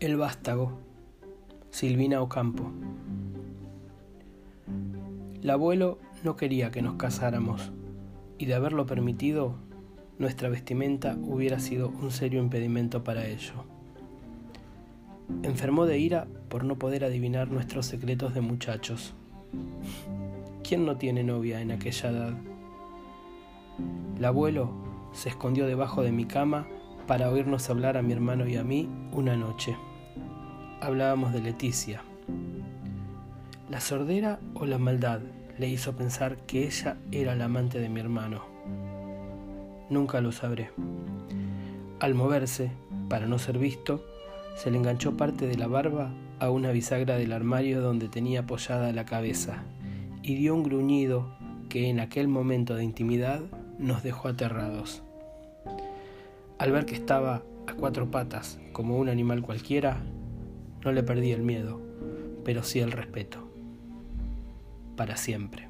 El vástago, Silvina Ocampo. El abuelo no quería que nos casáramos, y de haberlo permitido, nuestra vestimenta hubiera sido un serio impedimento para ello. Enfermó de ira por no poder adivinar nuestros secretos de muchachos. ¿Quién no tiene novia en aquella edad? El abuelo se escondió debajo de mi cama para oírnos hablar a mi hermano y a mí una noche hablábamos de Leticia. La sordera o la maldad le hizo pensar que ella era la amante de mi hermano. Nunca lo sabré. Al moverse, para no ser visto, se le enganchó parte de la barba a una bisagra del armario donde tenía apoyada la cabeza y dio un gruñido que en aquel momento de intimidad nos dejó aterrados. Al ver que estaba a cuatro patas como un animal cualquiera, no le perdí el miedo, pero sí el respeto. Para siempre.